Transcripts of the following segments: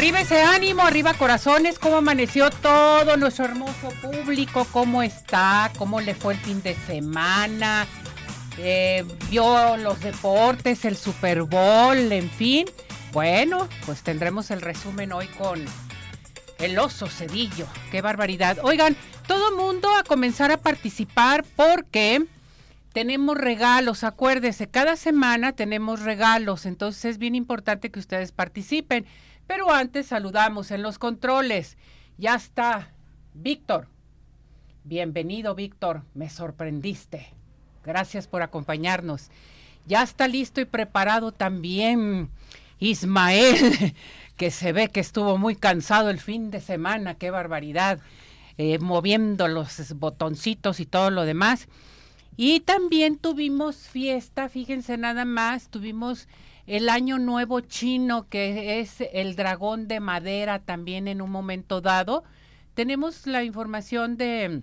Arriba ese ánimo, arriba corazones, cómo amaneció todo nuestro hermoso público, cómo está, cómo le fue el fin de semana, eh, vio los deportes, el Super Bowl, en fin. Bueno, pues tendremos el resumen hoy con el oso cedillo. Qué barbaridad. Oigan, todo mundo a comenzar a participar porque tenemos regalos, acuérdese, cada semana tenemos regalos, entonces es bien importante que ustedes participen. Pero antes saludamos en los controles. Ya está Víctor. Bienvenido, Víctor. Me sorprendiste. Gracias por acompañarnos. Ya está listo y preparado también Ismael, que se ve que estuvo muy cansado el fin de semana. Qué barbaridad. Eh, moviendo los botoncitos y todo lo demás. Y también tuvimos fiesta, fíjense nada más, tuvimos el año nuevo chino, que es el dragón de madera también en un momento dado. Tenemos la información de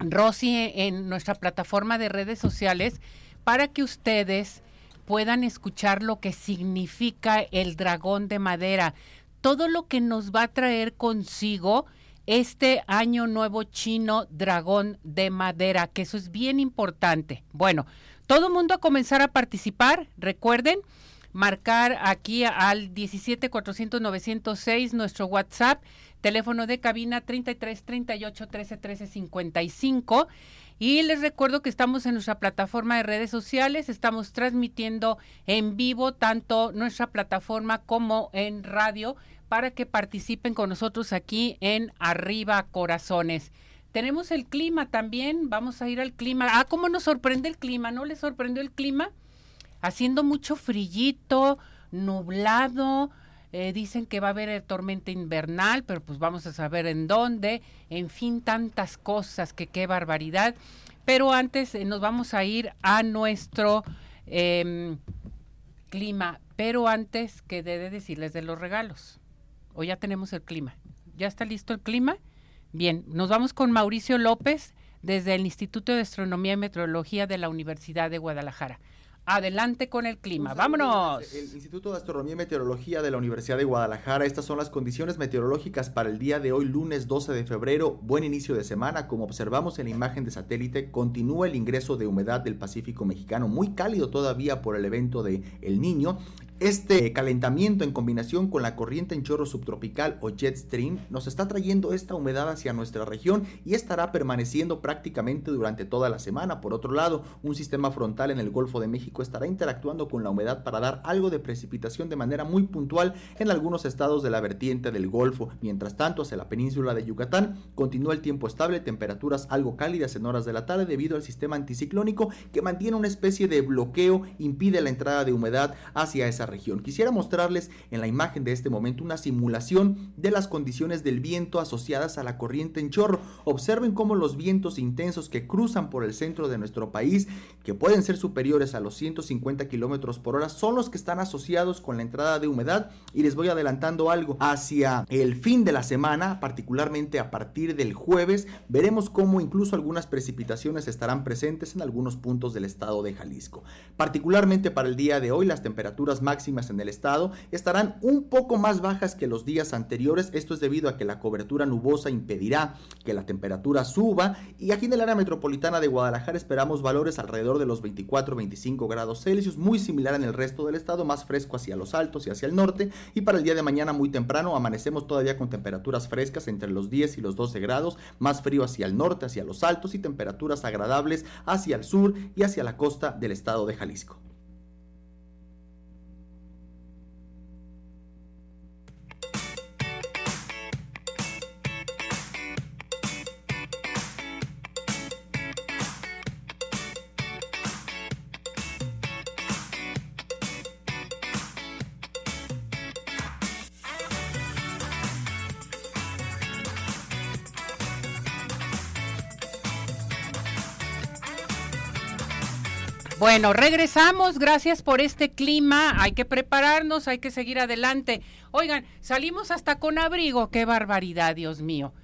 Rosy en nuestra plataforma de redes sociales para que ustedes puedan escuchar lo que significa el dragón de madera, todo lo que nos va a traer consigo este año nuevo chino dragón de madera, que eso es bien importante. Bueno, todo mundo a comenzar a participar, recuerden, marcar aquí al 17 400 906 nuestro WhatsApp, teléfono de cabina 33 38 13 13 55. Y les recuerdo que estamos en nuestra plataforma de redes sociales, estamos transmitiendo en vivo tanto nuestra plataforma como en radio para que participen con nosotros aquí en Arriba Corazones. Tenemos el clima también, vamos a ir al clima. Ah, ¿cómo nos sorprende el clima? ¿No les sorprendió el clima? Haciendo mucho frillito, nublado, eh, dicen que va a haber tormenta invernal, pero pues vamos a saber en dónde. En fin, tantas cosas que qué barbaridad. Pero antes eh, nos vamos a ir a nuestro em, clima. Pero antes que de decirles de los regalos. O ya tenemos el clima. ¿Ya está listo el clima? Bien, nos vamos con Mauricio López desde el Instituto de Astronomía y Meteorología de la Universidad de Guadalajara. Adelante con el clima. Vámonos. El Instituto de Astronomía y Meteorología de la Universidad de Guadalajara. Estas son las condiciones meteorológicas para el día de hoy, lunes 12 de febrero. Buen inicio de semana. Como observamos en la imagen de satélite, continúa el ingreso de humedad del Pacífico mexicano, muy cálido todavía por el evento de El Niño. Este calentamiento en combinación con la corriente en chorro subtropical o jet stream nos está trayendo esta humedad hacia nuestra región y estará permaneciendo prácticamente durante toda la semana. Por otro lado, un sistema frontal en el Golfo de México estará interactuando con la humedad para dar algo de precipitación de manera muy puntual en algunos estados de la vertiente del Golfo. Mientras tanto, hacia la península de Yucatán continúa el tiempo estable, temperaturas algo cálidas en horas de la tarde debido al sistema anticiclónico que mantiene una especie de bloqueo, impide la entrada de humedad hacia esa región. Quisiera mostrarles en la imagen de este momento una simulación de las condiciones del viento asociadas a la corriente en chorro. Observen cómo los vientos intensos que cruzan por el centro de nuestro país, que pueden ser superiores a los 150 kilómetros por hora, son los que están asociados con la entrada de humedad. Y les voy adelantando algo. Hacia el fin de la semana, particularmente a partir del jueves, veremos cómo incluso algunas precipitaciones estarán presentes en algunos puntos del estado de Jalisco. Particularmente para el día de hoy, las temperaturas máximas máximas en el estado estarán un poco más bajas que los días anteriores. Esto es debido a que la cobertura nubosa impedirá que la temperatura suba. Y aquí en el área metropolitana de Guadalajara esperamos valores alrededor de los 24-25 grados Celsius, muy similar en el resto del estado, más fresco hacia los altos y hacia el norte. Y para el día de mañana muy temprano amanecemos todavía con temperaturas frescas entre los 10 y los 12 grados, más frío hacia el norte, hacia los altos y temperaturas agradables hacia el sur y hacia la costa del estado de Jalisco. Bueno, regresamos, gracias por este clima, hay que prepararnos, hay que seguir adelante. Oigan, salimos hasta con abrigo, qué barbaridad, Dios mío.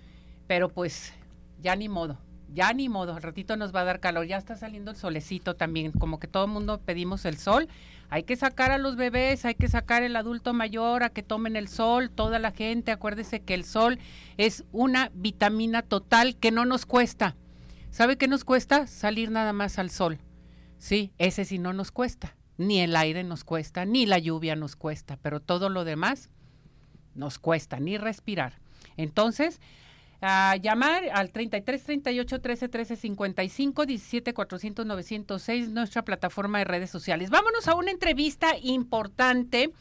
Pero pues, ya ni modo, ya ni modo, al ratito nos va a dar calor, ya está saliendo el solecito también, como que todo el mundo pedimos el sol. Hay que sacar a los bebés, hay que sacar el adulto mayor a que tomen el sol, toda la gente, acuérdese que el sol es una vitamina total que no nos cuesta. ¿Sabe qué nos cuesta? Salir nada más al sol Sí, ese sí no nos cuesta. Ni el aire nos cuesta, ni la lluvia nos cuesta, pero todo lo demás nos cuesta, ni respirar. Entonces, a llamar al 33 38 13 13 55 17 400 906 nuestra plataforma de redes sociales. Vámonos a una entrevista importante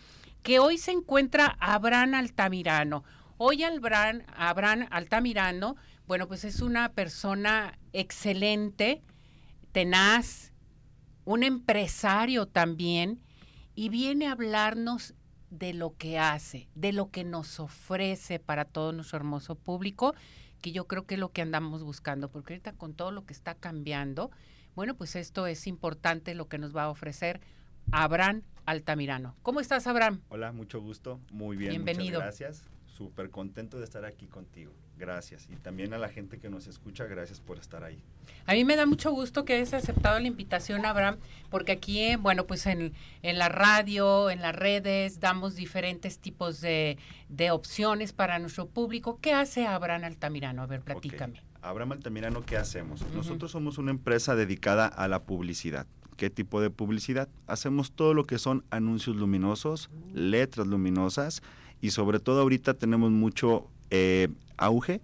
que hoy se encuentra Abraham Altamirano. Hoy Abraham, Abraham Altamirano, bueno, pues es una persona excelente, tenaz, un empresario también, y viene a hablarnos de lo que hace, de lo que nos ofrece para todo nuestro hermoso público, que yo creo que es lo que andamos buscando, porque ahorita con todo lo que está cambiando, bueno, pues esto es importante lo que nos va a ofrecer Abraham Altamirano. ¿Cómo estás, Abraham? Hola, mucho gusto, muy bien. Bienvenido. gracias, súper contento de estar aquí contigo. Gracias. Y también a la gente que nos escucha, gracias por estar ahí. A mí me da mucho gusto que hayas aceptado la invitación, Abraham, porque aquí, bueno, pues en, la radio, en las redes, damos diferentes tipos de, opciones para nuestro público. ¿Qué hace Abraham Altamirano? A ver, platícame. Abraham Altamirano, ¿qué hacemos? Nosotros somos una empresa dedicada a la publicidad. ¿Qué tipo de publicidad? Hacemos todo lo que son anuncios luminosos, letras luminosas y sobre todo ahorita tenemos mucho eh, auge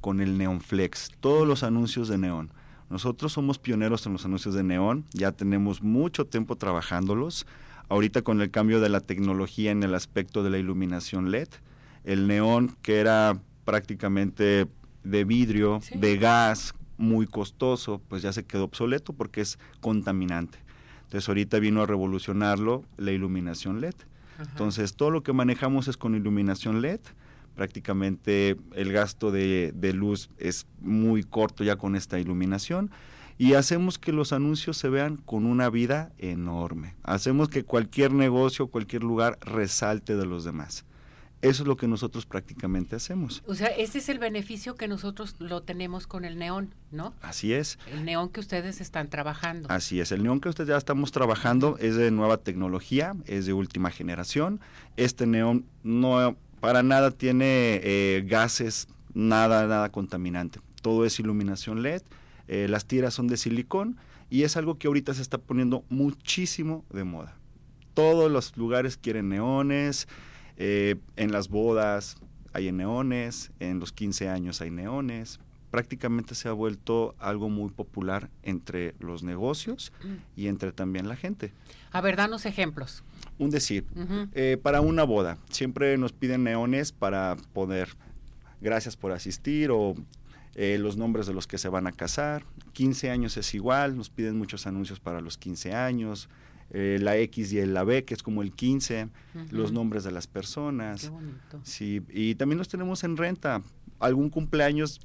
con el Neon Flex, todos los anuncios de neón. Nosotros somos pioneros en los anuncios de neón, ya tenemos mucho tiempo trabajándolos. Ahorita con el cambio de la tecnología en el aspecto de la iluminación LED, el neón que era prácticamente de vidrio, de gas, muy costoso, pues ya se quedó obsoleto porque es contaminante. Entonces ahorita vino a revolucionarlo la iluminación LED. Entonces todo lo que manejamos es con iluminación LED prácticamente el gasto de, luz es muy corto ya con esta iluminación y hacemos que los anuncios se vean con una vida enorme. Hacemos que cualquier negocio, cualquier lugar resalte de los demás. Eso es lo que nosotros prácticamente hacemos. O sea, ese es el beneficio que nosotros lo tenemos con el neón, ¿no? Así es. El neón que ustedes están trabajando. Así es, el neón que ustedes ya estamos trabajando es de nueva tecnología, es de última generación. Este neón no para nada tiene eh, gases, nada, nada contaminante. Todo es iluminación LED, eh, las tiras son de silicón y es algo que ahorita se está poniendo muchísimo de moda. Todos los lugares quieren neones, eh, en las bodas hay neones, en los 15 años hay neones. Prácticamente se ha vuelto algo muy popular entre los negocios y entre también la gente. A ver, danos ejemplos. Un decir, eh, para una boda, siempre nos piden neones para poder, gracias por asistir o eh, los nombres de los que se van a casar. 15 años es igual, nos piden muchos anuncios para los 15 años. Eh, la X y la B, que es como el 15, los nombres de las personas. Sí, y también los tenemos en renta algún cumpleaños,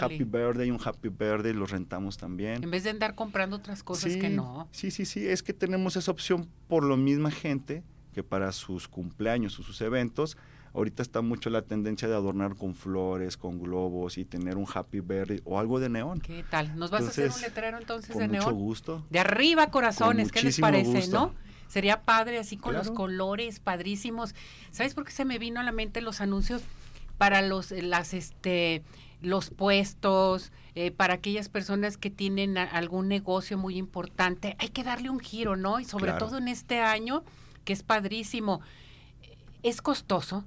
Happy Birthday, un Happy Birthday, los rentamos también. En vez de andar comprando otras cosas que no. Sí, sí, sí, es que tenemos esa opción por lo misma gente que para sus cumpleaños o sus eventos, ahorita está mucho la tendencia de adornar con flores, con globos y tener un Happy Birthday o algo de neón. ¿Qué tal? ¿Nos vas a hacer un letrero entonces de neón? Con mucho gusto. De arriba, corazones, ¿qué les parece, no? Sería padre así con los colores padrísimos. ¿Sabes por qué se me vino a la mente los anuncios? Para los, las, este, los puestos, eh, para aquellas personas que tienen algún negocio muy importante, hay que darle un giro, ¿no? Y sobre todo en este año, que es padrísimo. ¿Es costoso?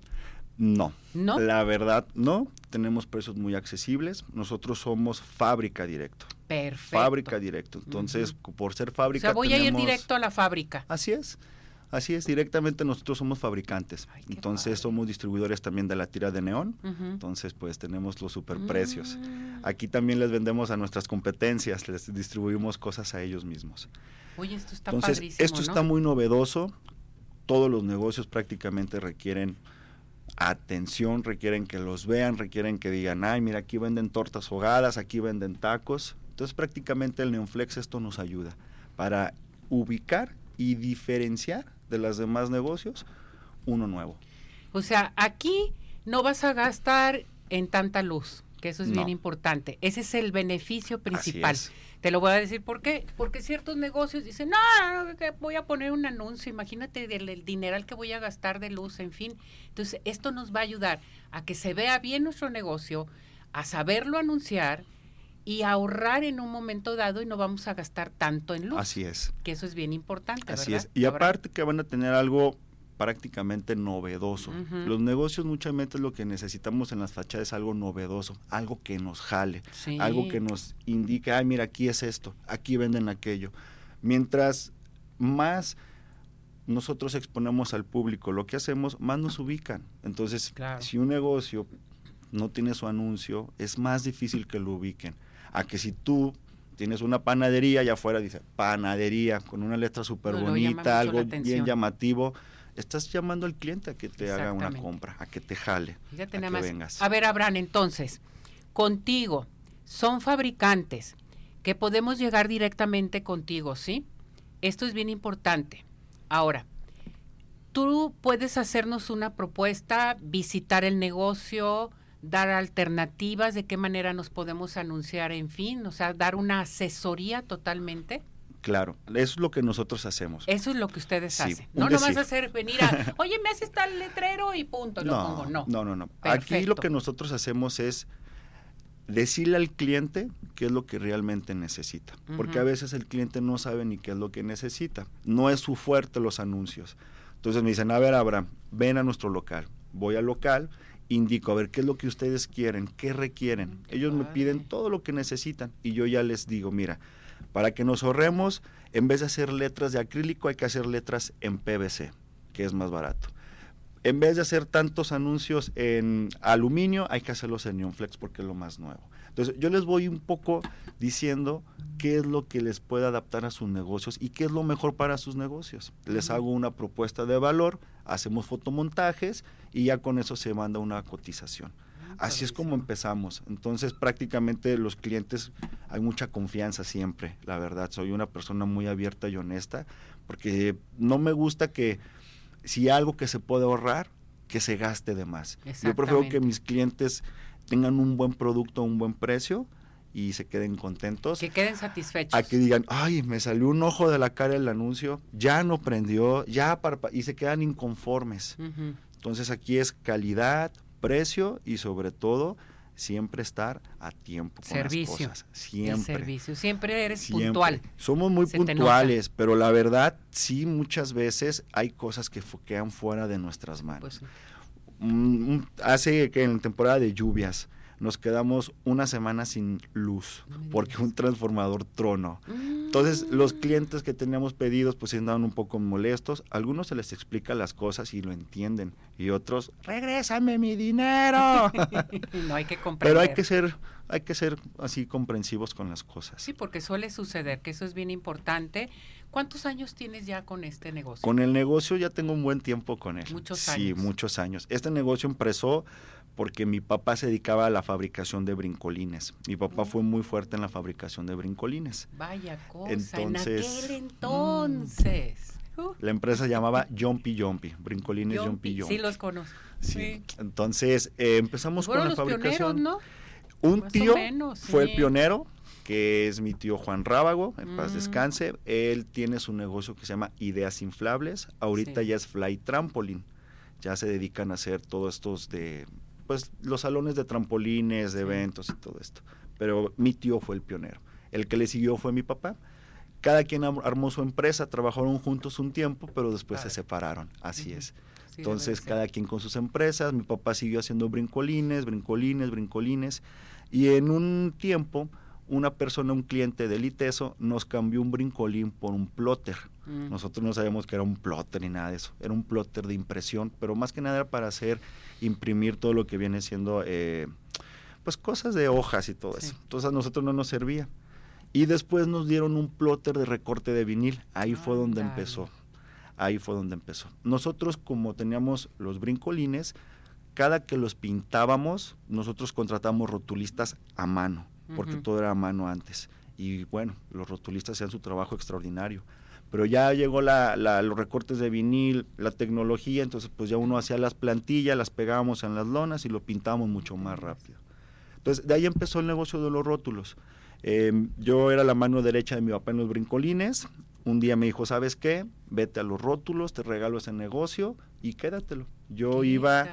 No. ¿No? La verdad, no. Tenemos precios muy accesibles. Nosotros somos fábrica directo. Perfecto. Fábrica directo. Entonces, por ser fábrica. O sea, voy a ir directo a la fábrica. Así es. Así es, directamente nosotros somos fabricantes. entonces somos distribuidores también de la tira de neón. Entonces, pues tenemos los superprecios. Mm. Aquí también les vendemos a nuestras competencias, les distribuimos cosas a ellos mismos. Oye, esto está entonces, Esto está muy novedoso. Todos los negocios prácticamente requieren atención, requieren que los vean, requieren que digan, ay, mira, aquí venden tortas ahogadas, aquí venden tacos. Entonces prácticamente el Neonflex esto nos ayuda para ubicar y diferenciar de los demás negocios uno nuevo. O sea, aquí no vas a gastar en tanta luz, que eso es bien importante. Ese es el beneficio principal. Te lo voy a decir por qué. Porque ciertos negocios dicen, no, voy a poner un anuncio, imagínate del, dinero dineral que voy a gastar de luz, en fin. Entonces, esto nos va a ayudar a que se vea bien nuestro negocio, a saberlo anunciar y ahorrar en un momento dado y no vamos a gastar tanto en luz. Así es. Que eso es bien importante. Así es. Y aparte que van a tener algo prácticamente novedoso. Los negocios muchas veces lo que necesitamos en las fachadas es algo novedoso, algo que nos jale, algo que nos indique, ay, mira, aquí es esto, aquí venden aquello. Mientras más nosotros exponemos al público lo que hacemos, más nos ubican. Entonces, si un negocio no tiene su anuncio, es más difícil que lo ubiquen. A que si tú tienes una panadería y afuera dice panadería con una letra súper bonita, algo bien llamativo, estás llamando al cliente a que te haga una compra, a que te jale, a que vengas. A ver, Abraham, entonces, contigo, son fabricantes que podemos llegar directamente contigo, ¿sí? Esto es bien importante. Ahora, tú puedes hacernos una propuesta, visitar el negocio, dar alternativas, de qué manera nos podemos anunciar, en fin, o sea, dar una asesoría totalmente. Claro, eso es lo que nosotros hacemos. Eso es lo que ustedes hacen. No no vas a hacer venir a, oye, me haces tal letrero y punto, lo no, pongo. No, no, no. no. Aquí lo que nosotros hacemos es decirle al cliente qué es lo que realmente necesita. Porque a veces el cliente no sabe ni qué es lo que necesita. No es su fuerte los anuncios. Entonces me dicen, a ver, Abraham, ven a nuestro local. Voy al local, indico, a ver, qué es lo que ustedes quieren, qué requieren. Ellos me piden todo lo que necesitan y yo ya les digo, mira, para que nos ahorremos, en vez de hacer letras de acrílico, hay que hacer letras en PVC, que es más barato. En vez de hacer tantos anuncios en aluminio, hay que hacerlos en Neonflex porque es lo más nuevo. Entonces, yo les voy un poco diciendo qué es lo que les puede adaptar a sus negocios y qué es lo mejor para sus negocios. Les hago una propuesta de valor, hacemos fotomontajes y ya con eso se manda una cotización. Así es como empezamos. Entonces prácticamente los clientes hay mucha confianza siempre, la verdad. Soy una persona muy abierta y honesta porque no me gusta que si algo que se puede ahorrar, que se gaste de más. Yo prefiero que mis clientes tengan un buen producto, un buen precio y se queden contentos. Que queden satisfechos. A que digan, ay, me salió un ojo de la cara el anuncio, ya no prendió, ya parpa y se quedan inconformes. Entonces aquí es calidad, precio y sobre todo siempre estar a tiempo con servicio, las cosas. Siempre. servicio. Siempre eres puntual. Somos muy puntuales, pero la verdad sí muchas veces hay cosas que quedan fuera de nuestras manos. Pues mm, mm, hace que en temporada de lluvias nos quedamos una semana sin luz porque un transformador trono. Entonces los mm. clientes que teníamos pedidos pues andaban un poco molestos. algunos se les explica las cosas y lo entienden y otros, regrésame mi dinero. no hay que comprender. Pero hay que ser hay que ser así comprensivos con las cosas. Sí, porque suele suceder, que eso es bien importante. ¿Cuántos años tienes ya con este negocio? Con el negocio ya tengo un buen tiempo con él. Muchos años. Sí, muchos años. Este negocio empezó porque mi papá se dedicaba a la fabricación de brincolines. Mi papá fue muy fuerte en la fabricación de brincolines. Vaya cosa, entonces, en aquel entonces. Uh. La empresa llamaba Jumpy Jumpy, brincolines Jumpy Jumpy. Sí, los conozco. Sí. Entonces eh, empezamos con la fabricación. ¿no? Un tío fue el pionero, que es mi tío Juan Rábago, en paz mm. descanse. Él tiene su negocio que se llama Ideas Inflables. Ahorita ya es Fly Trampoline. Ya se dedican a hacer todos estos de pues los salones de trampolines, de eventos y todo esto. Pero mi tío fue el pionero. El que le siguió fue mi papá. Cada quien armó su empresa, trabajaron juntos un tiempo, pero después se separaron. Así es. Entonces, cada quien con sus empresas. Mi papá siguió haciendo brincolines, brincolines, brincolines. Y en un tiempo, una persona, un cliente del ITESO, nos cambió un brincolín por un plotter. Mm. Nosotros no sabíamos que era un plotter ni nada de eso. Era un plotter de impresión, pero más que nada era para hacer, imprimir todo lo que viene siendo, eh, pues cosas de hojas y todo eso. Entonces a nosotros no nos servía. Y después nos dieron un plotter de recorte de vinil. Ahí fue donde empezó. Ahí fue donde empezó. Nosotros como teníamos los brincolines, cada que los pintábamos, nosotros contratamos rotulistas a mano, porque todo era a mano antes. Y bueno, los rotulistas hacían su trabajo extraordinario Pero ya llegó la, los recortes de vinil, la tecnología, entonces pues ya uno hacía las plantillas, las pegábamos en las lonas y lo pintábamos mucho más rápido. Entonces de ahí empezó el negocio de los rótulos. Em, yo era la mano derecha de mi papá en los brincolines. Un día me dijo, ¿sabes qué? Vete a los rótulos, te regalo ese negocio y quédatelo. Yo iba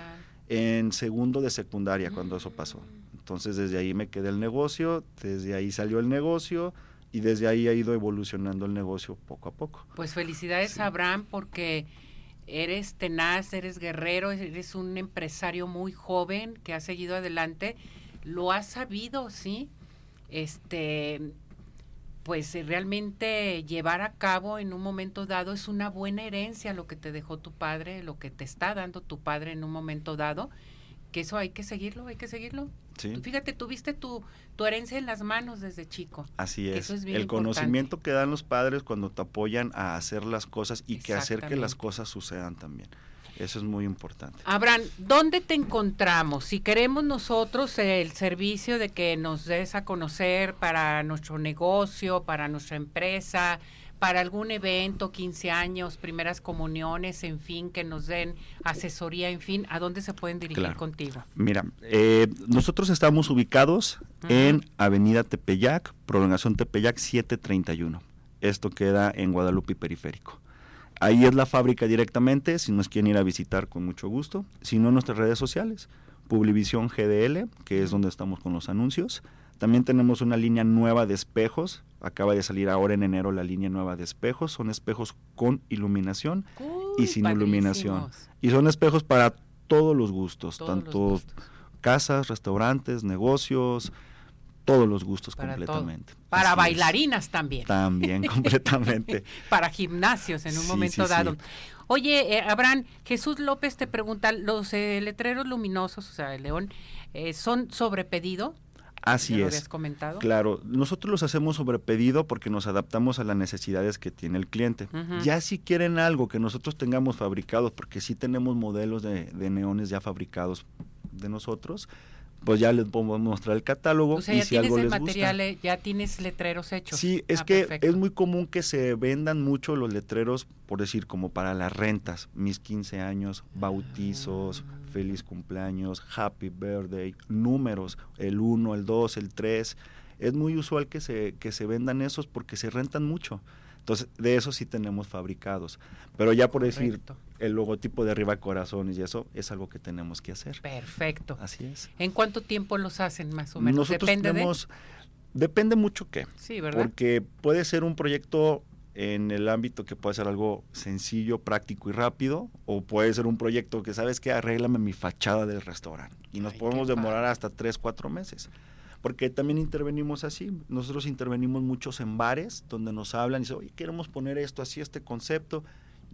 en segundo de secundaria cuando eso pasó. Mm. Entonces desde ahí me quedé el negocio, desde ahí salió el negocio y desde ahí ha ido evolucionando el negocio poco a poco. Pues felicidades Abraham porque eres tenaz, eres guerrero, eres un empresario muy joven que ha seguido adelante, lo has sabido, ¿sí? Este pues eh, realmente llevar a cabo en un momento dado es una buena herencia lo que te dejó tu padre, lo que te está dando tu padre en un momento dado, que eso hay que seguirlo, hay que seguirlo. Fíjate, tuviste tu, tu herencia en las manos desde chico. Así es. el conocimiento que dan los padres cuando te apoyan a hacer las cosas y que hacer que las cosas sucedan también. Eso es muy importante. Abraham, ¿dónde te encontramos? Si queremos nosotros el servicio de que nos des a conocer para nuestro negocio, para nuestra empresa, para algún evento, 15 años, primeras comuniones, en fin, que nos den asesoría, en fin, ¿a dónde se pueden dirigir contigo? Mira, eh, nosotros estamos ubicados en Avenida Tepeyac, prolongación Tepeyac 731. Esto queda en Guadalupe Periférico. Ahí es la fábrica directamente, si nos quieren ir a visitar con mucho gusto, si no en nuestras redes sociales, Publivisión GDL, que es donde estamos con los anuncios. También tenemos una línea nueva de espejos, acaba de salir ahora en enero la línea nueva de espejos, son espejos con iluminación y sin iluminación. Y son espejos para todos los gustos, tanto casas, restaurantes, negocios, todos los gustos completamente. Para bailarinas también. También, completamente. Para gimnasios en un momento dado. Oye, eh, Abraham, Jesús López te pregunta, ¿los eh, letreros luminosos, o sea, el león, eh, son sobre pedido? Así lo es. Habías comentado? Claro, nosotros los hacemos sobre pedido porque nos adaptamos a las necesidades que tiene el cliente. Ya si quieren algo que nosotros tengamos fabricados, porque sí tenemos modelos de, de neones ya fabricados de nosotros, pues ya les podemos mostrar el catálogo. O sea, ya tienes el material, eh, ya tienes letreros hechos. Sí, es ah, que es muy común que se vendan mucho los letreros, por decir, como para las rentas, mis 15 años, bautizos, ah. feliz cumpleaños, happy birthday, números, el 1, el 2, el 3. Es muy usual que se, que se vendan esos porque se rentan mucho. Entonces, de eso sí tenemos fabricados. Pero ya por decir, el logotipo de arriba corazones y eso es algo que tenemos que hacer. Perfecto. Así es. ¿En cuánto tiempo los hacen más o menos? Nosotros depende tenemos, depende mucho qué. Sí, ¿verdad? Porque puede ser un proyecto en el ámbito que puede ser algo sencillo, práctico y rápido, o puede ser un proyecto que, ¿sabes qué? Arréglame mi fachada del restaurante. Y nos podemos demorar hasta tres, cuatro meses porque también intervenimos así. Nosotros intervenimos muchos en bares donde nos hablan y dicen, oye, queremos poner esto así, este concepto.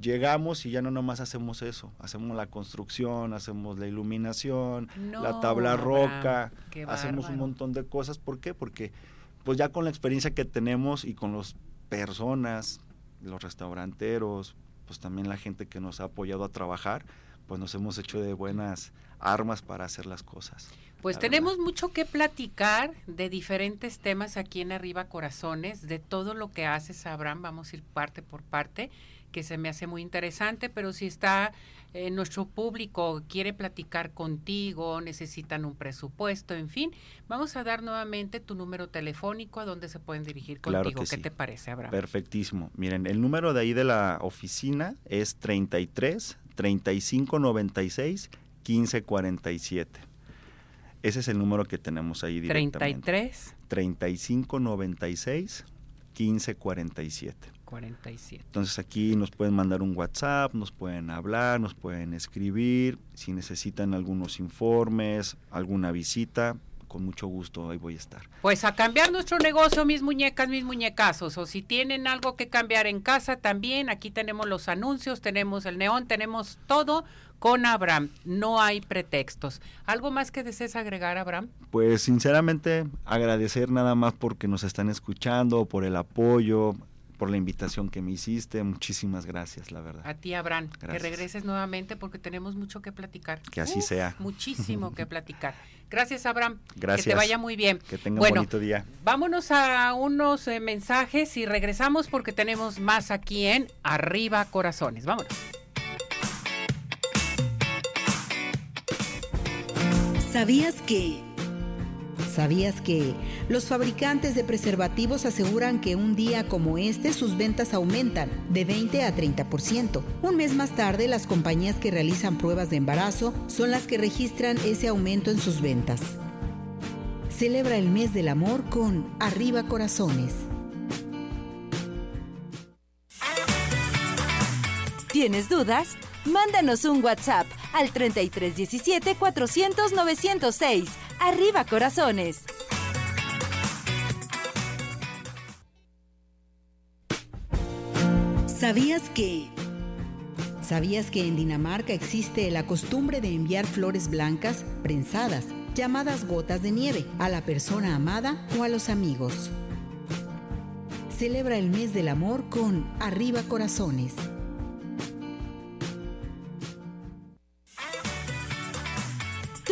Llegamos y ya no nomás hacemos eso, hacemos la construcción, hacemos la iluminación, la tabla roca, hacemos un montón de cosas. ¿Por qué? Porque pues ya con la experiencia que tenemos y con las personas, los restauranteros, pues también la gente que nos ha apoyado a trabajar, pues nos hemos hecho de buenas armas para hacer las cosas. Pues tenemos mucho que platicar de diferentes temas aquí en Arriba Corazones, de todo lo que haces, Abraham, vamos a ir parte por parte, que se me hace muy interesante, pero si está eh, nuestro público quiere platicar contigo, necesitan un presupuesto, en fin, vamos a dar nuevamente tu número telefónico a donde se pueden dirigir contigo. ¿Qué te parece, Abraham? Perfectísimo. Miren, el número de ahí de la oficina es 33 35 96 15 47. Ese es el número que tenemos ahí directamente. 33 35 96 15 47. 47. Entonces aquí nos pueden mandar un WhatsApp, nos pueden hablar, nos pueden escribir, si necesitan algunos informes, alguna visita, con mucho gusto ahí voy a estar. Pues a cambiar nuestro negocio, mis muñecas, mis muñecazos, o si tienen algo que cambiar en casa también, aquí tenemos los anuncios, tenemos el neón, tenemos todo con Abraham. No hay pretextos. ¿Algo más que desees agregar, Abraham? Pues sinceramente agradecer nada más porque nos están escuchando, por el apoyo, por la invitación que me hiciste. Muchísimas gracias, la verdad. A ti, Abraham. Que regreses nuevamente porque tenemos mucho que platicar. Que así sea. Muchísimo que platicar. Gracias, Abraham. Que Gracias. te vaya muy bien. Que tenga un bueno, bonito día. Vámonos a unos eh, mensajes y regresamos porque tenemos más aquí en Arriba Corazones. Vámonos. ¿Sabías que? ¿Sabías que? Los fabricantes de preservativos aseguran que un día como este sus ventas aumentan de 20 a 30%. Un mes más tarde, las compañías que realizan pruebas de embarazo son las que registran ese aumento en sus ventas. Celebra el mes del amor con Arriba Corazones. ¿Tienes dudas? Mándanos un WhatsApp al 3317 400 906. Arriba corazones. ¿Sabías que? ¿Sabías que en Dinamarca existe la costumbre de enviar flores blancas prensadas, llamadas gotas de nieve, a la persona amada o a los amigos? Celebra el mes del amor con Arriba Corazones.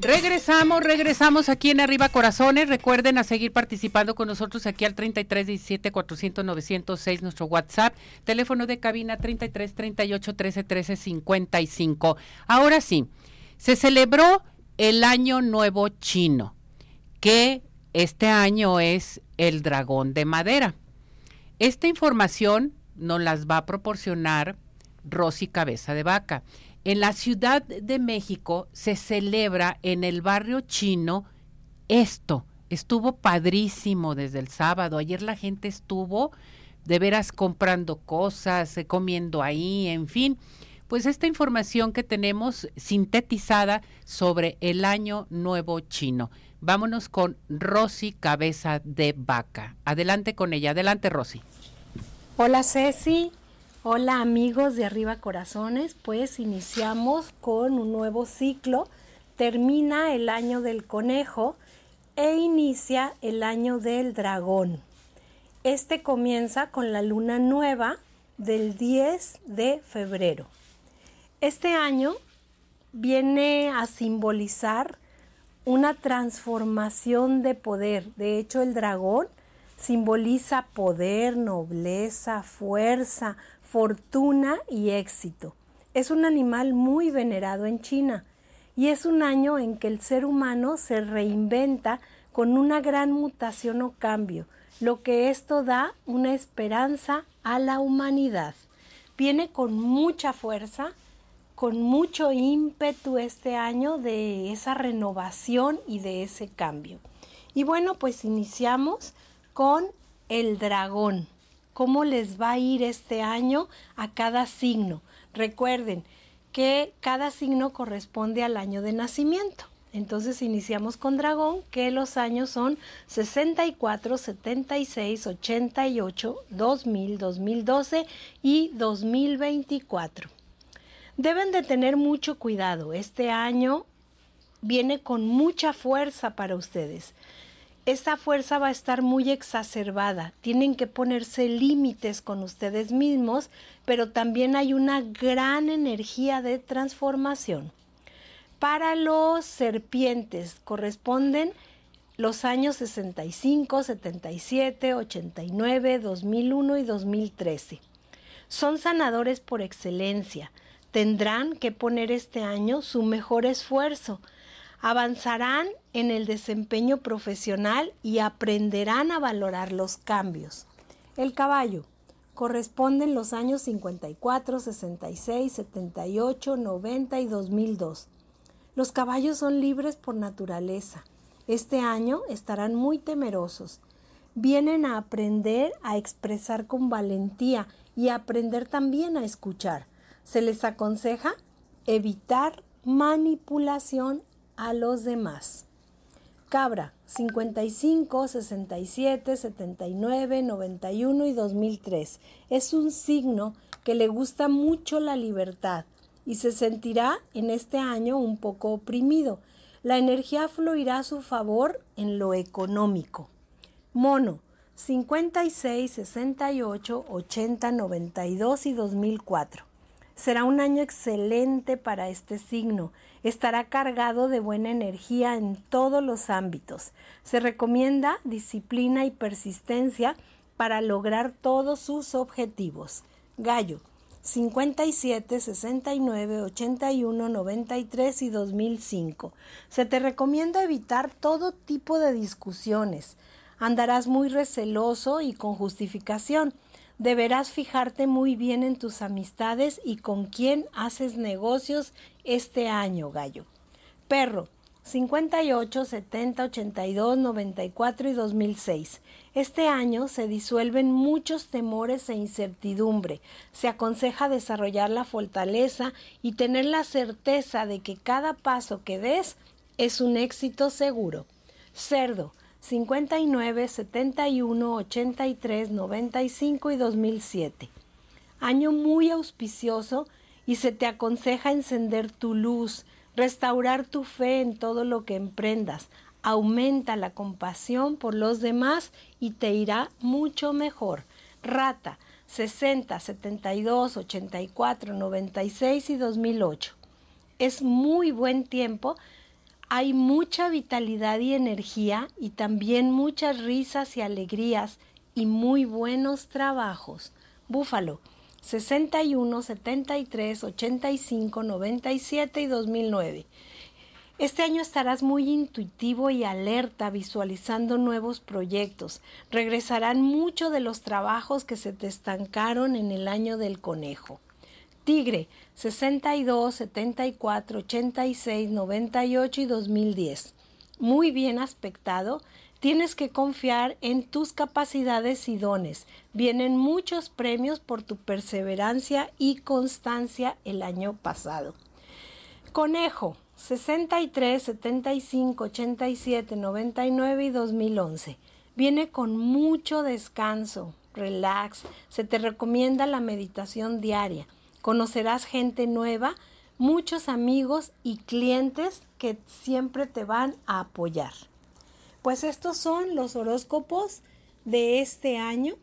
Regresamos, regresamos aquí en Arriba Corazones. Recuerden a seguir participando con nosotros aquí al 33 17 400 906, nuestro WhatsApp. Teléfono de cabina 33 38 13 13 55. Ahora sí, se celebró el Año Nuevo Chino, que este año es el dragón de madera. Esta información nos las va a proporcionar Rosy Cabeza de Vaca. En la Ciudad de México se celebra en el barrio chino esto. Estuvo padrísimo desde el sábado. Ayer la gente estuvo de veras comprando cosas, eh, comiendo ahí, en fin. Pues esta información que tenemos sintetizada sobre el año nuevo chino. Vámonos con Rosy Cabeza de Vaca. Adelante con ella. Adelante, Rosy. Hola Ceci, hola amigos de Arriba Corazones, pues iniciamos con un nuevo ciclo, termina el año del conejo e inicia el año del dragón. Este comienza con la luna nueva del 10 de febrero. Este año viene a simbolizar una transformación de poder. De hecho, el dragón simboliza poder, nobleza, fuerza, fortuna y éxito. Es un animal muy venerado en China y es un año en que el ser humano se reinventa con una gran mutación o cambio, lo que esto da una esperanza a la humanidad. Viene con mucha fuerza, con mucho ímpetu este año de esa renovación y de ese cambio. Y bueno, pues iniciamos con el dragón. ¿Cómo les va a ir este año a cada signo? Recuerden que cada signo corresponde al año de nacimiento. Entonces iniciamos con dragón, que los años son 64, 76, 88, 2000, 2012 y 2024. Deben de tener mucho cuidado. Este año viene con mucha fuerza para ustedes esta fuerza va a estar muy exacerbada. Tienen que ponerse límites con ustedes mismos, pero también hay una gran energía de transformación. Para los serpientes corresponden los años 65, 77, 89, 2001 y 2013. Son sanadores por excelencia. Tendrán que poner este año su mejor esfuerzo avanzarán en el desempeño profesional y aprenderán a valorar los cambios. El caballo corresponden los años 54, 66, 78, 90 y 2002. Los caballos son libres por naturaleza. Este año estarán muy temerosos. Vienen a aprender a expresar con valentía y a aprender también a escuchar. Se les aconseja evitar manipulación a los demás. Cabra, 55, 67, 79, 91 y 2003. Es un signo que le gusta mucho la libertad y se sentirá en este año un poco oprimido. La energía fluirá a su favor en lo económico. Mono, 56, 68, 80, 92 y 2004. Será un año excelente para este signo. Estará cargado de buena energía en todos los ámbitos. Se recomienda disciplina y persistencia para lograr todos sus objetivos. Gallo, 57, 69, 81, 93 y 2005. Se te recomienda evitar todo tipo de discusiones. Andarás muy receloso y con justificación deberás fijarte muy bien en tus amistades y con quién haces negocios este año, gallo. Perro, 58, 70, 82, 94 y 2006. Este año se disuelven muchos temores e incertidumbre. Se aconseja desarrollar la fortaleza y tener la certeza de que cada paso que des es un éxito seguro. Cerdo, 59, 71, 83, 95 y 2007. Año muy auspicioso y se te aconseja encender tu luz, restaurar tu fe en todo lo que emprendas. Aumenta la compasión por los demás y te irá mucho mejor. Rata 60, 72, 84, 96 y 2008. Es muy buen tiempo hay mucha vitalidad y energía y también muchas risas y alegrías y muy buenos trabajos. Búfalo, 61, 73, 85, 97 y 2009. Este año estarás muy intuitivo y alerta visualizando nuevos proyectos. Regresarán muchos de los trabajos que se te estancaron en el año del conejo. Tigre, 62, 74, 86, 98 y 2010. Muy bien aspectado, tienes que confiar en tus capacidades y dones. Vienen muchos premios por tu perseverancia y constancia el año pasado. Conejo, 63, 75, 87, 99 y 2011. Viene con mucho descanso, relax. Se te recomienda la meditación diaria conocerás gente nueva, muchos amigos y clientes que siempre te van a apoyar. Pues estos son los horóscopos de este año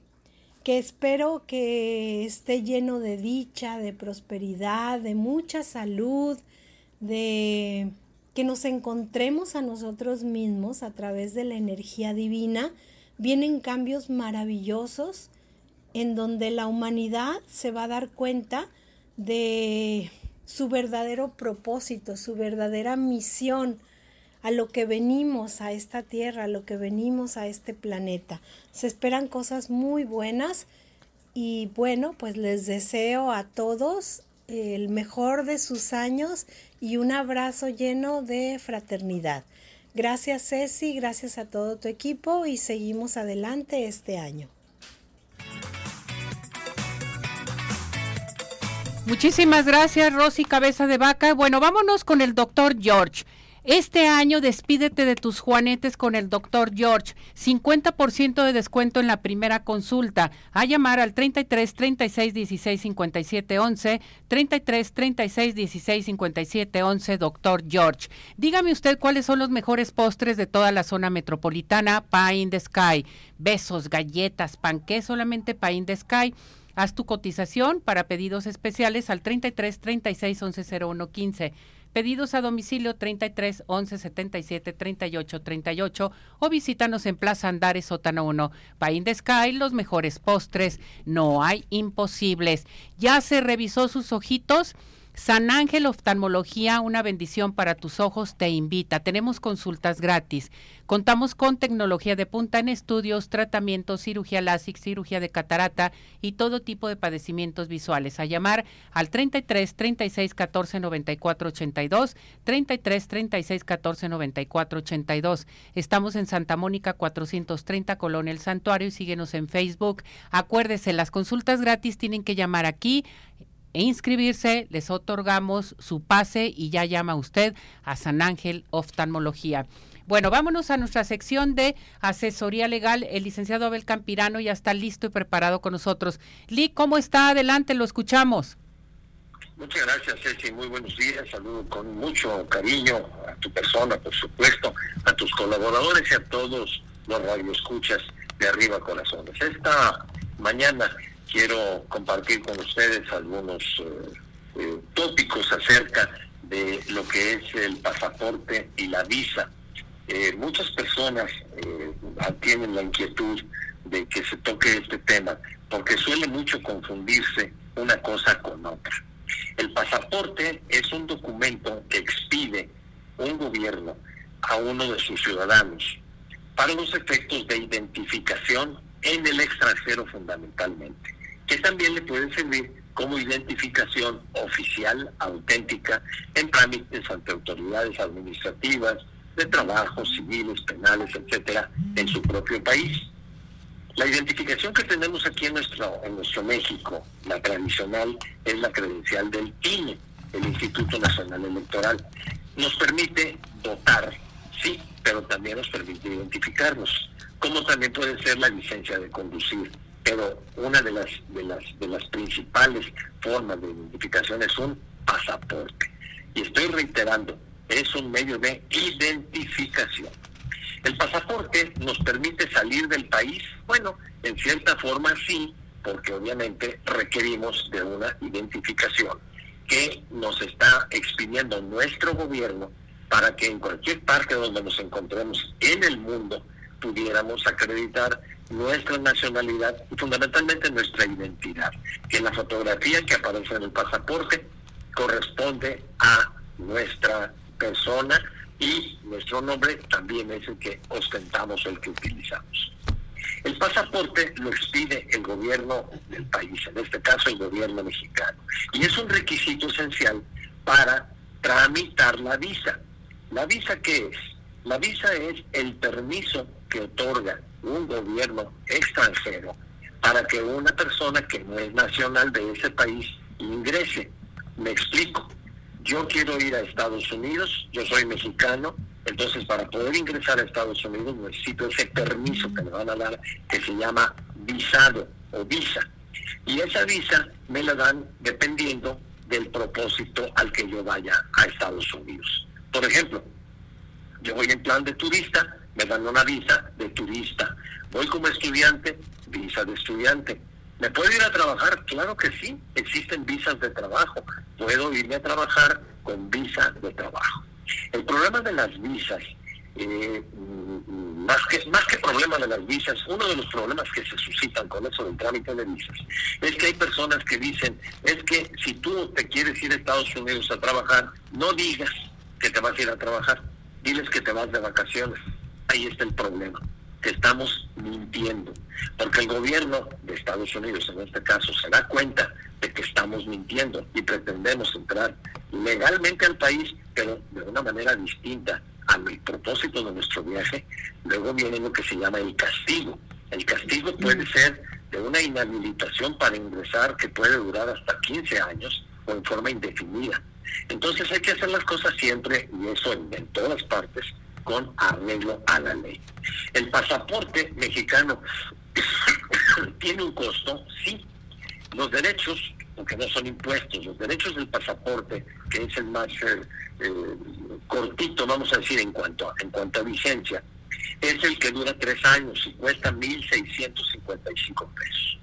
que espero que esté lleno de dicha, de prosperidad, de mucha salud, de que nos encontremos a nosotros mismos a través de la energía divina. Vienen cambios maravillosos en donde la humanidad se va a dar cuenta de su verdadero propósito, su verdadera misión, a lo que venimos a esta tierra, a lo que venimos a este planeta. Se esperan cosas muy buenas y bueno, pues les deseo a todos el mejor de sus años y un abrazo lleno de fraternidad. Gracias Ceci, gracias a todo tu equipo y seguimos adelante este año. Muchísimas gracias, Rosy Cabeza de Vaca. Bueno, vámonos con el doctor George. Este año despídete de tus juanetes con el doctor George. 50% de descuento en la primera consulta. A llamar al 33 36 16 57 11. 33 36 16 57 11, doctor George. Dígame usted cuáles son los mejores postres de toda la zona metropolitana. Pie in the Sky. Besos, galletas, panqué, solamente Pie in the Sky. Haz tu cotización para pedidos especiales al 33 36 11 01 15. Pedidos a domicilio 33 11 77 38 38 o visítanos en Plaza Andares Sótano 1. Pain de Sky, los mejores postres, no hay imposibles. ¿Ya se revisó sus ojitos? San Ángel Oftalmología, una bendición para tus ojos, te invita. Tenemos consultas gratis. Contamos con tecnología de punta en estudios, tratamientos, cirugía láser, cirugía de catarata y todo tipo de padecimientos visuales. A llamar al 33 36 14 94 82, 33 36 14 94 82. Estamos en Santa Mónica 430 Colonia El Santuario y síguenos en Facebook. Acuérdese, las consultas gratis tienen que llamar aquí e inscribirse, les otorgamos su pase y ya llama usted a San Ángel Oftalmología. Bueno, vámonos a nuestra sección de asesoría legal. El licenciado Abel Campirano ya está listo y preparado con nosotros. Lee, ¿cómo está? Adelante, lo escuchamos. Muchas gracias, Ceci. Muy buenos días. Saludo con mucho cariño a tu persona, por supuesto, a tus colaboradores y a todos los radioescuchas de Arriba Corazones. Esta mañana quiero compartir con ustedes algunos eh, eh, tópicos acerca de lo que es el pasaporte y la visa. Eh, muchas personas tienen la inquietud de que se toque este tema porque suele mucho confundirse una cosa con otra. El pasaporte es un documento que expide un gobierno a uno de sus ciudadanos para los efectos de identificación en el extranjero fundamentalmente, que también le puede servir como identificación oficial, auténtica, en trámites ante autoridades administrativas, de trabajo, civiles, penales, etcétera, en su propio país. La identificación que tenemos aquí en nuestro, en nuestro México, la tradicional, es la credencial del INE, el Instituto Nacional Electoral. Nos permite votar, sí, pero también nos permite identificarnos, como también puede ser la licencia de conducir. Pero una de las, de las, de las principales formas de identificación es un pasaporte. Y estoy reiterando, es un medio de identificación. El pasaporte nos permite salir del país, bueno, en cierta forma sí, porque obviamente requerimos de una identificación que nos está expidiendo nuestro gobierno para que en cualquier parte donde nos encontremos en el mundo pudiéramos acreditar nuestra nacionalidad y fundamentalmente nuestra identidad, que la fotografía que aparece en el pasaporte corresponde a nuestra persona y nuestro nombre también es el que ostentamos, el que utilizamos. El pasaporte lo expide el gobierno del país, en este caso el gobierno mexicano, y es un requisito esencial para tramitar la visa. ¿La visa qué es? La visa es el permiso que otorga un gobierno extranjero para que una persona que no es nacional de ese país ingrese. Me explico yo quiero ir a Estados Unidos, yo soy mexicano, entonces para poder ingresar a Estados Unidos necesito ese permiso que me van a dar que se llama visado o visa. Y esa visa me la dan dependiendo del propósito al que yo vaya a Estados Unidos. Por ejemplo, yo voy en plan de turista, me dan una visa de turista. Voy como estudiante, visa de estudiante ¿Me puedo ir a trabajar? Claro que sí, existen visas de trabajo. Puedo irme a trabajar con visa de trabajo. El problema de las visas, eh, mm, más, que, más que problema de las visas, uno de los problemas que se suscitan con eso del trámite de visas, es que hay personas que dicen, es que si tú te quieres ir a Estados Unidos a trabajar, no digas que te vas a ir a trabajar, diles que te vas de vacaciones. Ahí está el problema estamos mintiendo, porque el gobierno de Estados Unidos en este caso se da cuenta de que estamos mintiendo y pretendemos entrar legalmente al país, pero de una manera distinta al propósito de nuestro viaje, luego viene lo que se llama el castigo. El castigo puede ser de una inhabilitación para ingresar que puede durar hasta 15 años o en forma indefinida. Entonces hay que hacer las cosas siempre, y eso en todas partes, con arreglo a la ley. El pasaporte mexicano tiene un costo, sí. Los derechos, porque no son impuestos, los derechos del pasaporte, que es el más eh, eh, cortito, vamos a decir, en cuanto, a, en cuanto a vigencia, es el que dura tres años y cuesta 1.655 pesos.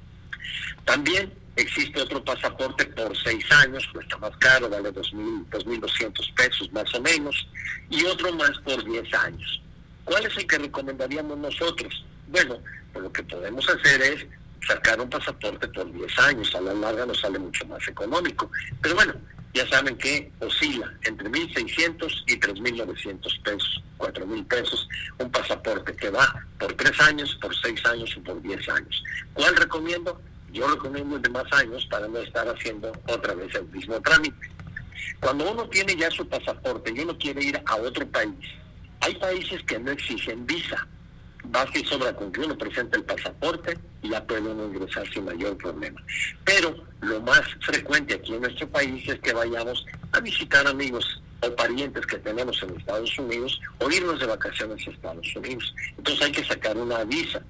También Existe otro pasaporte por seis años, cuesta más caro, vale dos mil, dos mil doscientos pesos más o menos, y otro más por diez años. ¿Cuál es el que recomendaríamos nosotros? Bueno, pues lo que podemos hacer es sacar un pasaporte por diez años, a la larga nos sale mucho más económico. Pero bueno, ya saben que oscila entre 1.600 y 3.900 pesos, 4.000 pesos, un pasaporte que va por tres años, por seis años o por diez años. ¿Cuál recomiendo? Yo recomiendo de más años para no estar haciendo otra vez el mismo trámite. Cuando uno tiene ya su pasaporte y uno quiere ir a otro país, hay países que no exigen visa. Basta y sobra con que uno presente el pasaporte y ya puede uno ingresar sin mayor problema. Pero lo más frecuente aquí en nuestro país es que vayamos a visitar amigos o parientes que tenemos en Estados Unidos o irnos de vacaciones a Estados Unidos. Entonces hay que sacar una visa.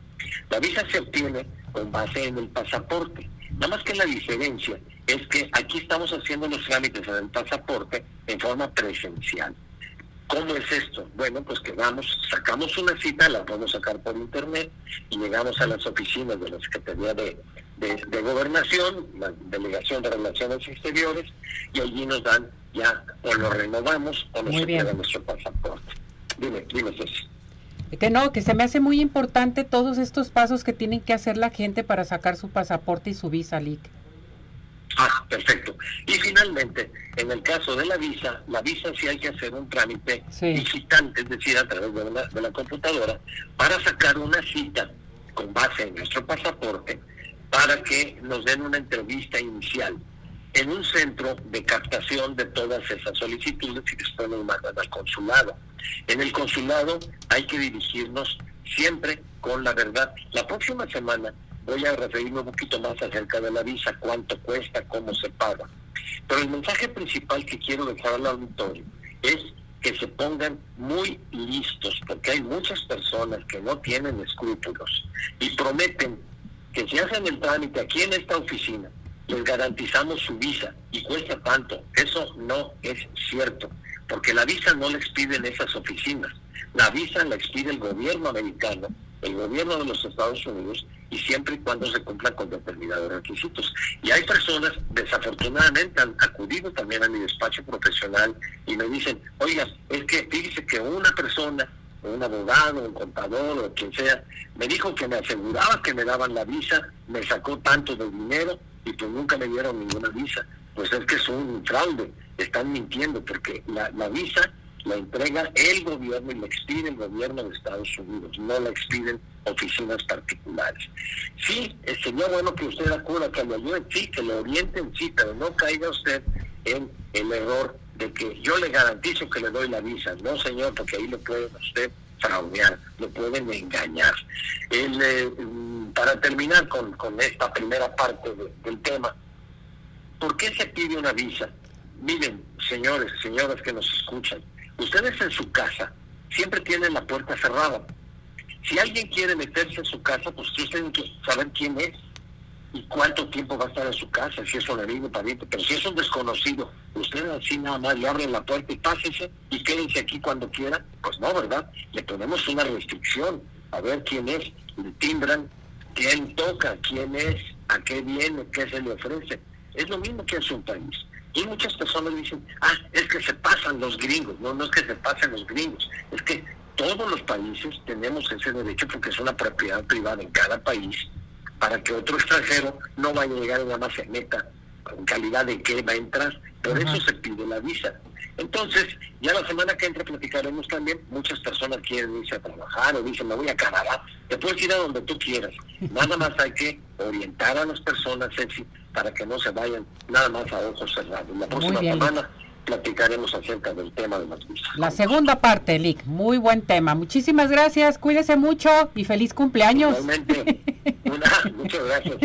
La visa se obtiene con base en el pasaporte. Nada más que la diferencia es que aquí estamos haciendo los trámites en el pasaporte en forma presencial. ¿Cómo es esto? Bueno, pues que vamos, sacamos una cita, la podemos sacar por internet y llegamos a las oficinas de la Secretaría de, de, Gobernación, la Delegación de Relaciones Exteriores, y allí nos dan ya, o lo renovamos o nos queda nuestro pasaporte. Dime, dime Ceci. Que no, que se me hace muy importante todos estos pasos que tienen que hacer la gente para sacar su pasaporte y su visa, LIC. Ah, perfecto. Y finalmente, en el caso de la visa, la visa sí hay que hacer un trámite visitante, es decir, a través de, de la computadora, para sacar una cita con base en nuestro pasaporte, para que nos den una entrevista inicial en un centro de captación de todas esas solicitudes y después nos mandan al consulado. En el consulado hay que dirigirnos siempre con la verdad. La próxima semana voy a referirme un poquito más acerca de la visa, cuánto cuesta, cómo se paga. Pero el mensaje principal que quiero dejar al auditorio es que se pongan muy listos, porque hay muchas personas que no tienen escrúpulos y prometen que si hacen el trámite aquí en esta oficina, les garantizamos su visa y cuesta tanto. Eso no es cierto, porque la visa no la expiden esas oficinas. La visa la expide el gobierno americano, el gobierno de los Estados Unidos, y siempre y cuando se cumplan con determinados requisitos. Y hay personas, desafortunadamente, han acudido también a mi despacho profesional y me dicen, oiga, es que fíjese que una persona, un abogado, un contador o quien sea, me dijo que me aseguraba que me daban la visa, me sacó tanto de dinero y pues nunca me dieron ninguna visa. Pues es que es un fraude, están mintiendo porque la, visa la entrega el gobierno y la expide el gobierno de Estados Unidos, no la expiden oficinas particulares. Sí, eh, sería bueno que usted acuda, que le ayuden, sí, que le orienten, sí, pero no caiga usted en el error de que yo le garantizo que le doy la visa. No, señor, porque ahí lo pueden usted fraudear, lo pueden engañar. Eh, mm, para terminar con, con esta primera parte del tema, ¿por qué se pide una visa? Miren, señores, señoras que nos escuchan, Ustedes en su casa siempre tienen la puerta cerrada. Si alguien quiere meterse en su casa, pues ustedes tienen que saber quién es y cuánto tiempo va a estar en su casa, si es amigo, pariente. Pero si es un desconocido, ustedes así nada más le abren la puerta y pásese y quédense aquí cuando quieran. Pues no, ¿verdad? Le ponemos una restricción a ver quién es, le timbran, quién toca, quién es, a qué viene, qué se le ofrece. Es lo mismo que hace un país. Y muchas personas dicen, ah, es que se pasan los gringos. No, no es que se pasen los gringos, es que todos los países tenemos ese derecho porque es una propiedad privada en cada país para que otro extranjero no vaya a llegar y nada más se meta en calidad de que va a entrar. Por eso se pide la visa. Entonces, ya la semana que entra platicaremos también, muchas personas quieren irse a trabajar o dicen, me voy a Canadá. Te puedes ir a donde tú quieras. Nada más hay que orientar a las personas, sexy, para que no se vayan nada más a ojos cerrados. La próxima semana platicaremos acerca del tema de las visas. La segunda parte, Lick, muy buen tema. Muchísimas gracias, cuídese mucho y feliz cumpleaños. Igualmente, muchas gracias.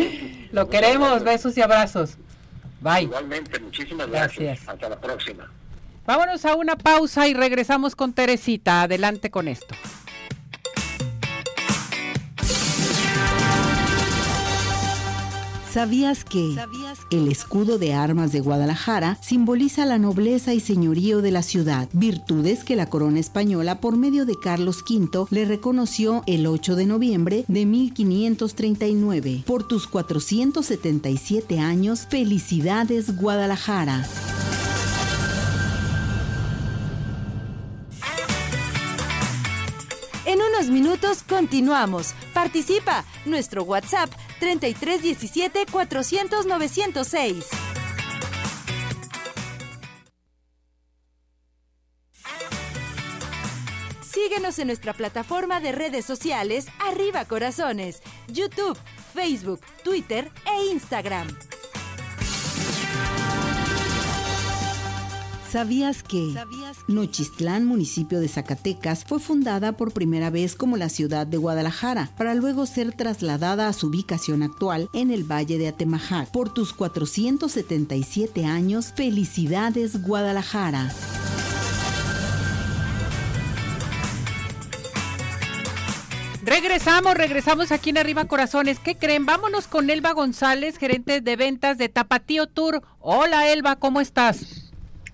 Lo queremos, besos y abrazos. Bye. Igualmente, muchísimas gracias. Hasta la próxima. Vámonos a una pausa y regresamos con Teresita. Adelante con esto. ¿Sabías que el escudo de armas de Guadalajara simboliza la nobleza y señorío de la ciudad, virtudes que la corona española por medio de Carlos V le reconoció el 8 de noviembre de 1539? Por tus 477 años, felicidades Guadalajara. En unos minutos continuamos. Participa. Nuestro WhatsApp 3317 400 906. Síguenos en nuestra plataforma de redes sociales Arriba Corazones, YouTube, Facebook, Twitter e Instagram. ¿Sabías que? Nochistlán, municipio de Zacatecas, fue fundada por primera vez como la ciudad de Guadalajara, para luego ser trasladada a su ubicación actual en el Valle de Atemajac. Por tus 477 años, felicidades Guadalajara. Regresamos, regresamos aquí en Arriba Corazones. ¿Qué creen? Vámonos con Elba González, gerente de ventas de Tapatío Tour. Hola Elba, ¿cómo estás?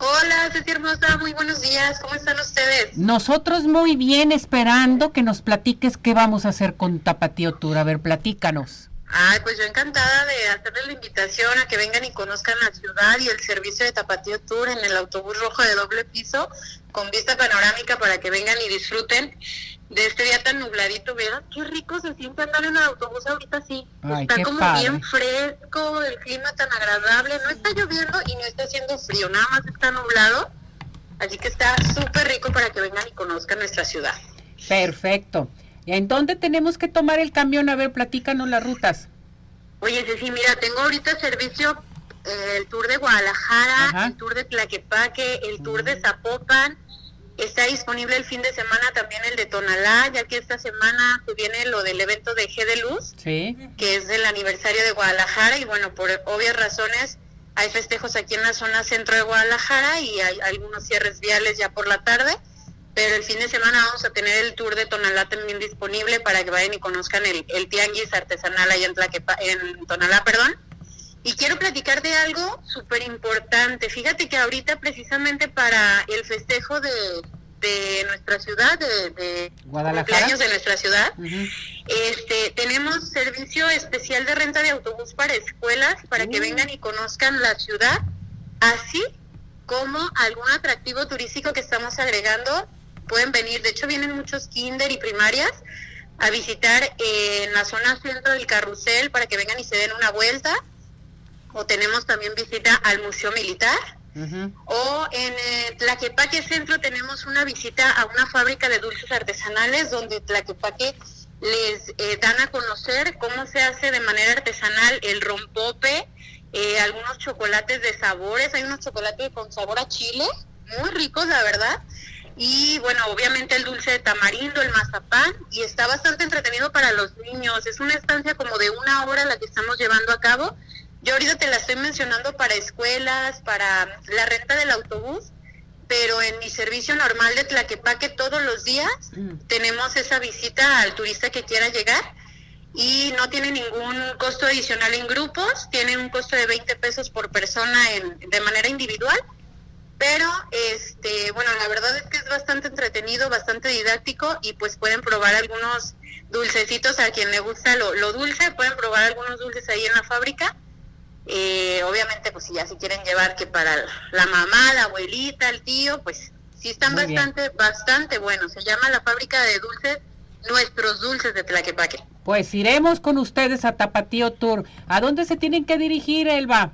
Hola, Ceci Hermosa, muy buenos días. ¿Cómo están ustedes? Nosotros muy bien, esperando que nos platiques qué vamos a hacer con Tapatío Tour. A ver, platícanos. Ay, pues yo encantada de hacerles la invitación a que vengan y conozcan la ciudad y el servicio de Tapatío Tour en el autobús rojo de doble piso con vista panorámica para que vengan y disfruten de este día tan nubladito. Vean qué rico se siente andar en el autobús ahorita así. está como bien fresco, el clima tan agradable. No está lloviendo y no está haciendo frío, nada más está nublado. Así que está súper rico para que vengan y conozcan nuestra ciudad. Perfecto. ¿En dónde tenemos que tomar el camión? A ver, platícanos las rutas. Oye, sí, mira, tengo ahorita servicio eh, el tour de Guadalajara, el tour de Tlaquepaque, el tour de Zapopan. Está disponible el fin de semana también el de Tonalá, ya que esta semana se viene lo del evento de G de Luz, que es el aniversario de Guadalajara y bueno, por obvias razones hay festejos aquí en la zona centro de Guadalajara y hay algunos cierres viales ya por la tarde pero el fin de semana vamos a tener el tour de Tonalá también disponible para que vayan y conozcan el, el tianguis artesanal allá en, Tlaquepa, en Tonalá, perdón. Y quiero platicar de algo súper importante. Fíjate que ahorita precisamente para el festejo de, de nuestra ciudad, de, de cumpleaños de nuestra ciudad, este, tenemos servicio especial de renta de autobús para escuelas, para que mm. vengan y conozcan la ciudad, así como algún atractivo turístico que estamos agregando pueden venir, de hecho vienen muchos kinder y primarias a visitar en la zona centro del carrusel para que vengan y se den una vuelta. O tenemos también visita al Museo Militar. O en eh, Tlaquepaque Centro tenemos una visita a una fábrica de dulces artesanales donde Tlaquepaque les eh, dan a conocer cómo se hace de manera artesanal el rompope, eh, algunos chocolates de sabores, hay unos chocolates con sabor a chile, muy ricos la verdad, y bueno, obviamente el dulce de tamarindo, el mazapán, y está bastante entretenido para los niños. Es una estancia como de una hora la que estamos llevando a cabo. Yo ahorita te la estoy mencionando para escuelas, para la renta del autobús, pero en mi servicio normal de Tlaquepaque todos los días mm. tenemos esa visita al turista que quiera llegar y no tiene ningún costo adicional en grupos, tiene un costo de 20 pesos por persona en, de manera individual pero este bueno la verdad es que es bastante entretenido bastante didáctico y pues pueden probar algunos dulcecitos a quien le gusta lo, dulce pueden probar algunos dulces ahí en la fábrica eh, obviamente pues si ya se quieren llevar que para la mamá la abuelita el tío pues sí están bastante bastante buenos. Se llama la fábrica de dulces nuestros dulces de Tlaquepaque. Pues iremos con ustedes a Tapatío Tour. A dónde se tienen que dirigir Elba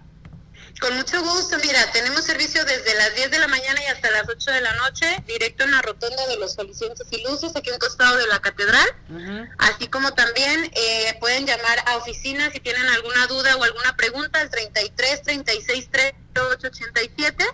con mucho gusto, mira, tenemos servicio desde las 10 de la mañana y hasta las 8 de la noche, directo en la rotonda de los Felicientes y Luces, aquí a un costado de la catedral. Así como también eh, pueden llamar a oficina si tienen alguna duda o alguna pregunta al 33 36 38 87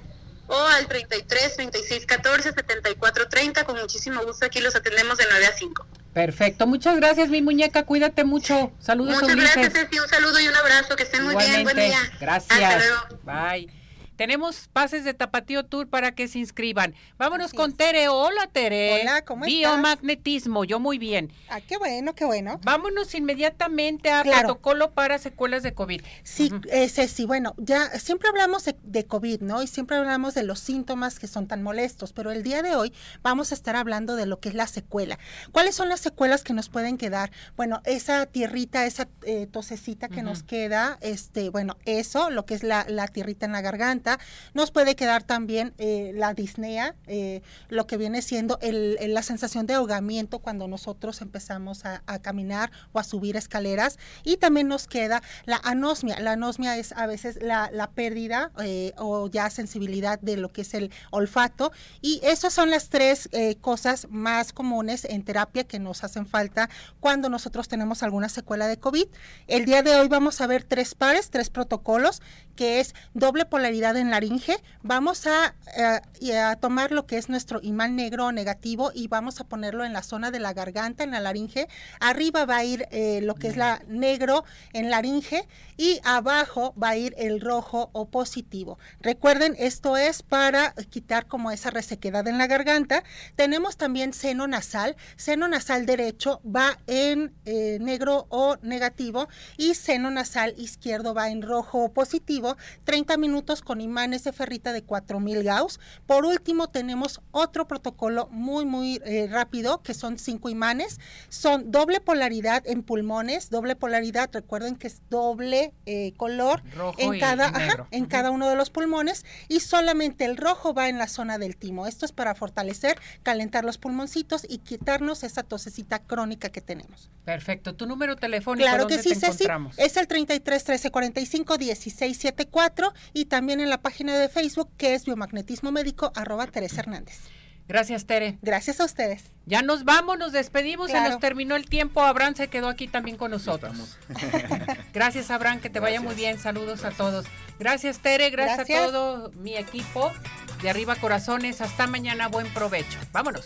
o al 33 36 14 74 30. Con muchísimo gusto aquí los atendemos de 9 a 5. Perfecto, muchas gracias mi muñeca, cuídate mucho. Saludos. Muchas gracias, Ceci, un saludo y un abrazo, que estén muy bien, buen día. Gracias. Bye. Tenemos pases de Tapatío Tour para que se inscriban. Vámonos con Tere. Hola, Tere. Hola, ¿cómo estás? Biomagnetismo, yo muy bien. Ah, qué bueno, qué bueno. Vámonos inmediatamente a protocolo para secuelas de COVID. Sí, ese sí, bueno, ya siempre hablamos de, COVID, ¿no? Y siempre hablamos de los síntomas que son tan molestos, pero el día de hoy vamos a estar hablando de lo que es la secuela. ¿Cuáles son las secuelas que nos pueden quedar? Bueno, esa tierrita, esa eh, tosecita que nos queda, este, bueno, eso, lo que es la, la tierrita en la garganta nos puede quedar también eh, la disnea, eh, lo que viene siendo la sensación de ahogamiento cuando nosotros empezamos a, caminar o a subir escaleras. Y también nos queda la anosmia. La anosmia es a veces la, pérdida eh, o ya sensibilidad de lo que es el olfato. Y esas son las tres cosas más comunes en terapia que nos hacen falta cuando nosotros tenemos alguna secuela de COVID. El día de hoy vamos a ver tres pares, tres protocolos, que es doble polaridad en laringe, vamos a, eh, a, tomar lo que es nuestro imán negro negativo y vamos a ponerlo en la zona de la garganta, en la laringe. Arriba va a ir eh, lo que es la negro en laringe y abajo va a ir el rojo o positivo. Recuerden, esto es para quitar como esa resequedad en la garganta. Tenemos también seno nasal. Seno nasal derecho va en eh, negro o negativo y seno nasal izquierdo va en rojo o positivo. 30 minutos con imanes de ferrita de 4000 Gauss. Por último, tenemos otro protocolo muy, muy eh, rápido que son cinco imanes. Son doble polaridad en pulmones, doble polaridad, recuerden que es doble eh, color en, cada, en cada uno de los pulmones y solamente el rojo va en la zona del timo. Esto es para fortalecer, calentar los pulmoncitos y quitarnos esa tosecita crónica que tenemos. Perfecto. ¿Tu número telefónico claro que sí, Ceci, es el 33 13 45 16 74 y también en la página de Facebook que es biomagnetismo médico arroba Teresa Hernández. Gracias, Tere. Gracias a ustedes. Ya nos vamos, nos despedimos, se nos terminó el tiempo. Abraham se quedó aquí también con nosotros. gracias, Abraham, que te vaya muy bien. Saludos a todos. Gracias, Tere, gracias, gracias, a todo mi equipo de Arriba Corazones. Hasta mañana, buen provecho. Vámonos.